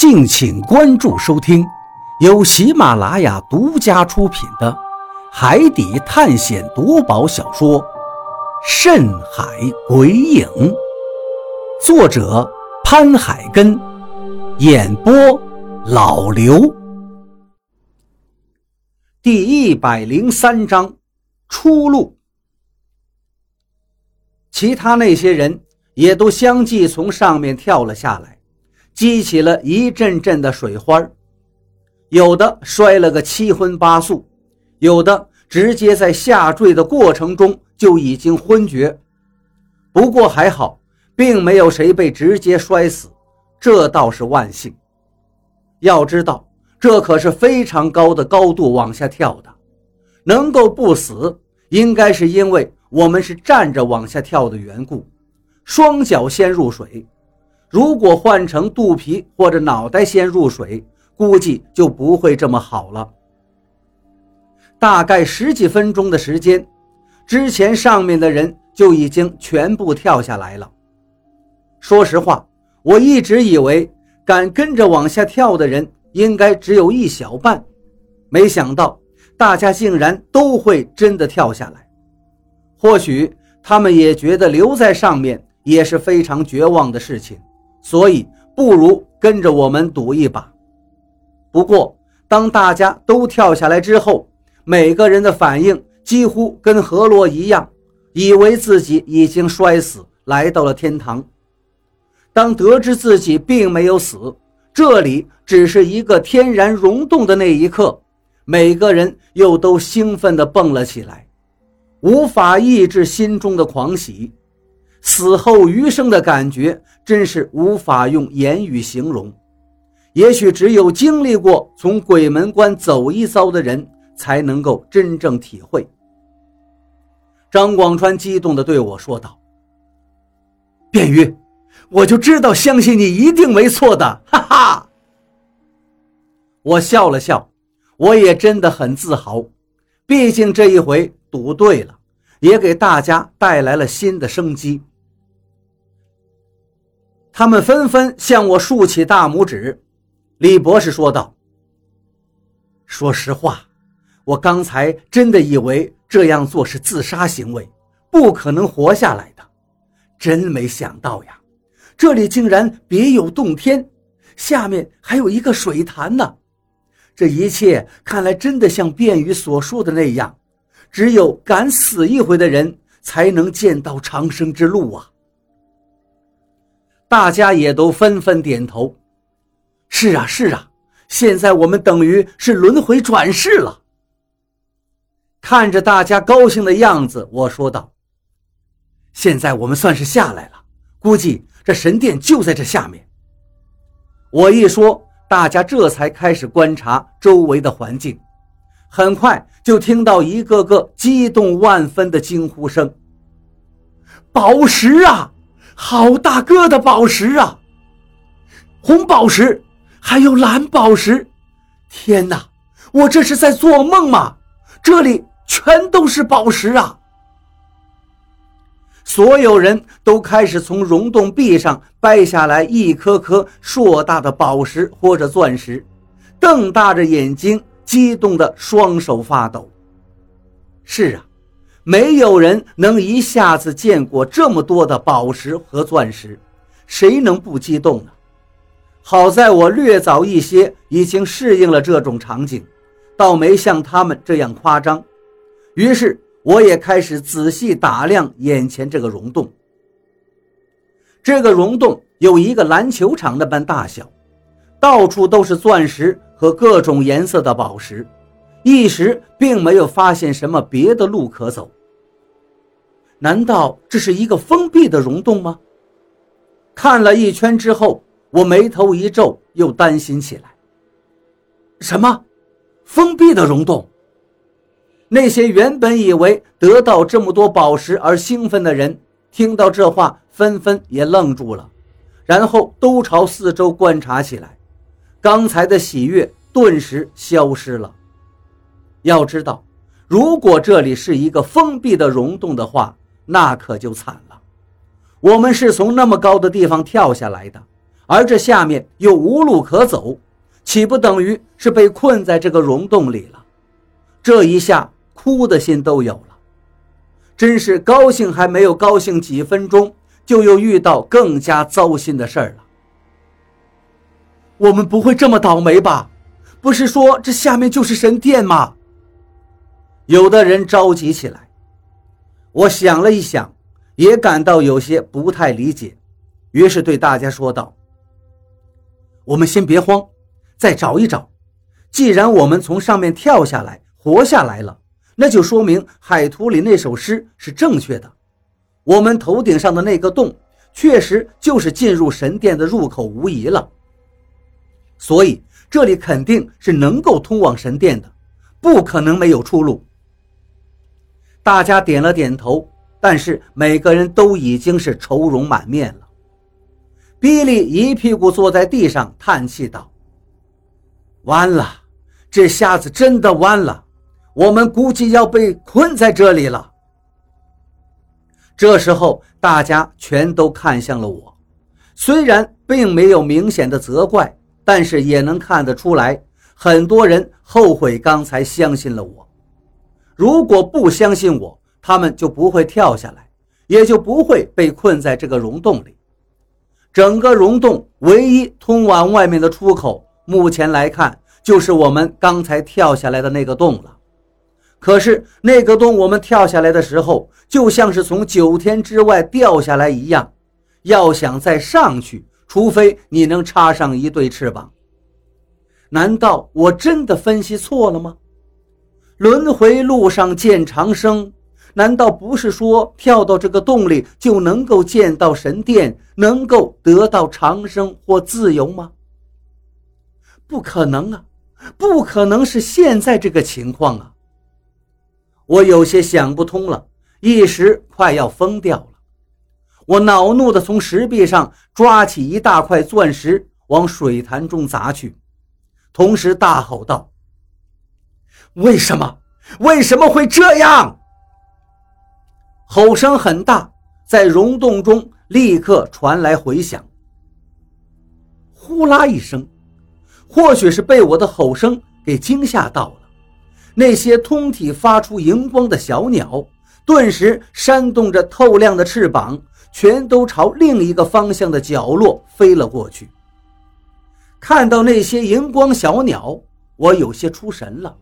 敬请关注收听，由喜马拉雅独家出品的《海底探险夺宝小说》《深海鬼影》，作者潘海根，演播老刘。第一百零三章出路。其他那些人也都相继从上面跳了下来。激起了一阵阵的水花有的摔了个七荤八素，有的直接在下坠的过程中就已经昏厥。不过还好，并没有谁被直接摔死，这倒是万幸。要知道，这可是非常高的高度往下跳的，能够不死，应该是因为我们是站着往下跳的缘故，双脚先入水。如果换成肚皮或者脑袋先入水，估计就不会这么好了。大概十几分钟的时间，之前上面的人就已经全部跳下来了。说实话，我一直以为敢跟着往下跳的人应该只有一小半，没想到大家竟然都会真的跳下来。或许他们也觉得留在上面也是非常绝望的事情。所以，不如跟着我们赌一把。不过，当大家都跳下来之后，每个人的反应几乎跟何洛一样，以为自己已经摔死，来到了天堂。当得知自己并没有死，这里只是一个天然溶洞的那一刻，每个人又都兴奋地蹦了起来，无法抑制心中的狂喜。死后余生的感觉真是无法用言语形容，也许只有经历过从鬼门关走一遭的人才能够真正体会。张广川激动地对我说道：“卞玉，我就知道，相信你一定没错的，哈哈！”我笑了笑，我也真的很自豪，毕竟这一回赌对了，也给大家带来了新的生机。他们纷纷向我竖起大拇指。李博士说道：“说实话，我刚才真的以为这样做是自杀行为，不可能活下来的。真没想到呀，这里竟然别有洞天，下面还有一个水潭呢。这一切看来真的像卞宇所说的那样，只有敢死一回的人才能见到长生之路啊！”大家也都纷纷点头。是啊，是啊，现在我们等于是轮回转世了。看着大家高兴的样子，我说道：“现在我们算是下来了，估计这神殿就在这下面。”我一说，大家这才开始观察周围的环境。很快就听到一个个激动万分的惊呼声：“宝石啊！”好大个的宝石啊！红宝石，还有蓝宝石！天哪，我这是在做梦吗？这里全都是宝石啊！所有人都开始从溶洞壁上掰下来一颗颗硕大的宝石或者钻石，瞪大着眼睛，激动的双手发抖。是啊。没有人能一下子见过这么多的宝石和钻石，谁能不激动呢？好在我略早一些已经适应了这种场景，倒没像他们这样夸张。于是我也开始仔细打量眼前这个溶洞。这个溶洞有一个篮球场那般大小，到处都是钻石和各种颜色的宝石。一时并没有发现什么别的路可走。难道这是一个封闭的溶洞吗？看了一圈之后，我眉头一皱，又担心起来。什么？封闭的溶洞？那些原本以为得到这么多宝石而兴奋的人，听到这话，纷纷也愣住了，然后都朝四周观察起来。刚才的喜悦顿时消失了。要知道，如果这里是一个封闭的溶洞的话，那可就惨了。我们是从那么高的地方跳下来的，而这下面又无路可走，岂不等于是被困在这个溶洞里了？这一下哭的心都有了，真是高兴还没有高兴几分钟，就又遇到更加糟心的事儿了。我们不会这么倒霉吧？不是说这下面就是神殿吗？有的人着急起来。我想了一想，也感到有些不太理解，于是对大家说道。我们先别慌，再找一找。既然我们从上面跳下来，活下来了，那就说明海图里那首诗是正确的。我们头顶上的那个洞，确实就是进入神殿的入口无疑了。所以这里肯定是能够通往神殿的，不可能没有出路。大家点了点头，但是每个人都已经是愁容满面了。比利一屁股坐在地上，叹气道：“完了，这下子真的完了，我们估计要被困在这里了。”这时候，大家全都看向了我，虽然并没有明显的责怪，但是也能看得出来，很多人后悔刚才相信了我。如果不相信我，他们就不会跳下来，也就不会被困在这个溶洞里。整个溶洞唯一通往外面的出口，目前来看就是我们刚才跳下来的那个洞了。可是那个洞，我们跳下来的时候，就像是从九天之外掉下来一样。要想再上去，除非你能插上一对翅膀。难道我真的分析错了吗？轮回路上见长生。难道不是说跳到这个洞里就能够见到神殿，能够得到长生或自由吗？不可能啊，不可能是现在这个情况啊！我有些想不通了，一时快要疯掉了。我恼怒地从石壁上抓起一大块钻石，往水潭中砸去，同时大吼道：“为什么？为什么会这样？”吼声很大，在溶洞中立刻传来回响。呼啦一声，或许是被我的吼声给惊吓到了，那些通体发出荧光的小鸟，顿时扇动着透亮的翅膀，全都朝另一个方向的角落飞了过去。看到那些荧光小鸟，我有些出神了。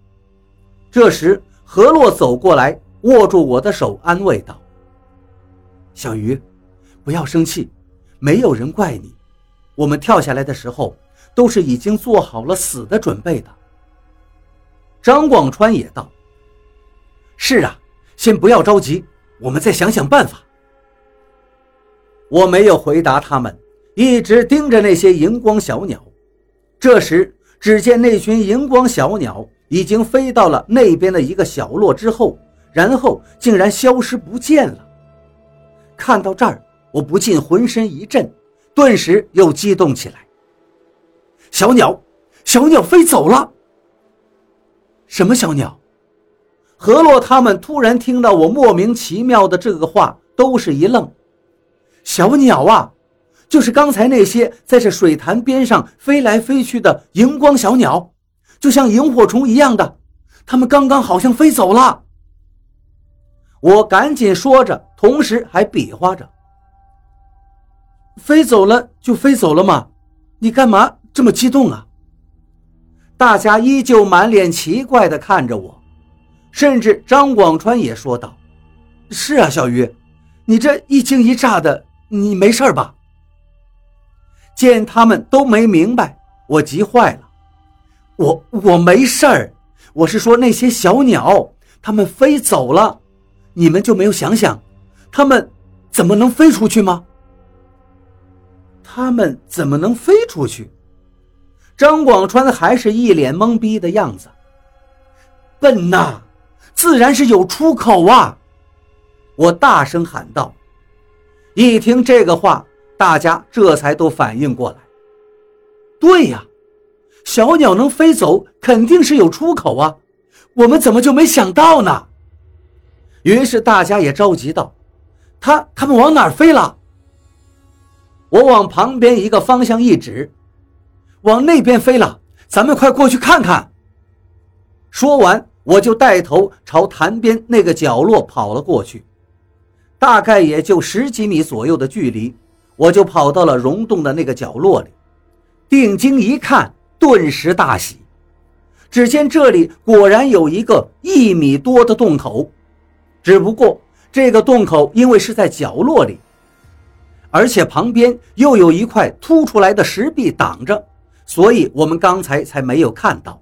这时，何洛走过来。握住我的手，安慰道：“小鱼，不要生气，没有人怪你。我们跳下来的时候，都是已经做好了死的准备的。”张广川也道：“是啊，先不要着急，我们再想想办法。”我没有回答他们，一直盯着那些荧光小鸟。这时，只见那群荧光小鸟已经飞到了那边的一个小落之后。然后竟然消失不见了。看到这儿，我不禁浑身一震，顿时又激动起来。小鸟，小鸟飞走了。什么小鸟？何洛他们突然听到我莫名其妙的这个话，都是一愣。小鸟啊，就是刚才那些在这水潭边上飞来飞去的荧光小鸟，就像萤火虫一样的，他们刚刚好像飞走了。我赶紧说着，同时还比划着。飞走了就飞走了嘛，你干嘛这么激动啊？大家依旧满脸奇怪地看着我，甚至张广川也说道：“是啊，小鱼，你这一惊一乍的，你没事吧？”见他们都没明白，我急坏了：“我我没事儿，我是说那些小鸟，它们飞走了。”你们就没有想想，它们怎么能飞出去吗？他们怎么能飞出去？张广川还是一脸懵逼的样子。笨呐，自然是有出口啊！我大声喊道。一听这个话，大家这才都反应过来。对呀，小鸟能飞走，肯定是有出口啊！我们怎么就没想到呢？于是大家也着急道：“他他们往哪飞了？”我往旁边一个方向一指，往那边飞了，咱们快过去看看。说完，我就带头朝潭边那个角落跑了过去，大概也就十几米左右的距离，我就跑到了溶洞的那个角落里，定睛一看，顿时大喜。只见这里果然有一个一米多的洞口，只不过这个洞口因为是在角落里，而且旁边又有一块凸出来的石壁挡着，所以我们刚才才没有看到。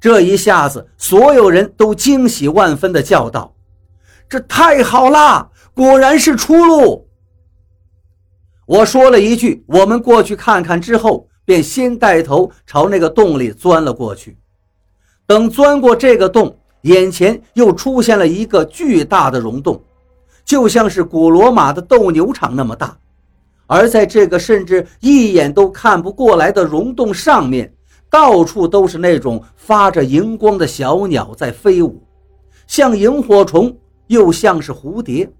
这一下子，所有人都惊喜万分地叫道：“这太好啦！果然是出路！”我说了一句：“我们过去看看。”之后，便先带头朝那个洞里钻了过去。等钻过这个洞，眼前又出现了一个巨大的溶洞，就像是古罗马的斗牛场那么大。而在这个甚至一眼都看不过来的溶洞上面，到处都是那种发着荧光的小鸟在飞舞，像萤火虫，又像是蝴蝶。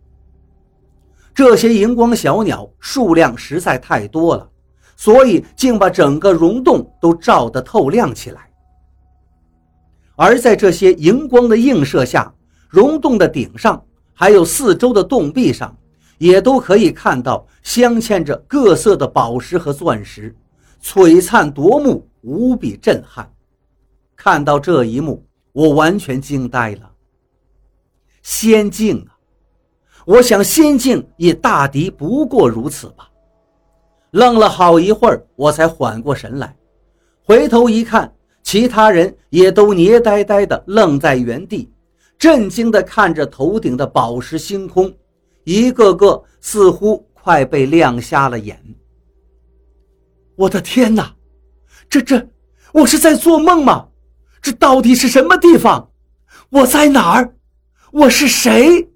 这些荧光小鸟数量实在太多了，所以竟把整个溶洞都照得透亮起来。而在这些荧光的映射下，溶洞的顶上还有四周的洞壁上，也都可以看到镶嵌着各色的宝石和钻石，璀璨夺目，无比震撼。看到这一幕，我完全惊呆了。仙境啊！我想仙境也大抵不过如此吧。愣了好一会儿，我才缓过神来，回头一看。其他人也都捏呆呆的愣在原地，震惊地看着头顶的宝石星空，一个个似乎快被亮瞎了眼。我的天哪，这这，我是在做梦吗？这到底是什么地方？我在哪儿？我是谁？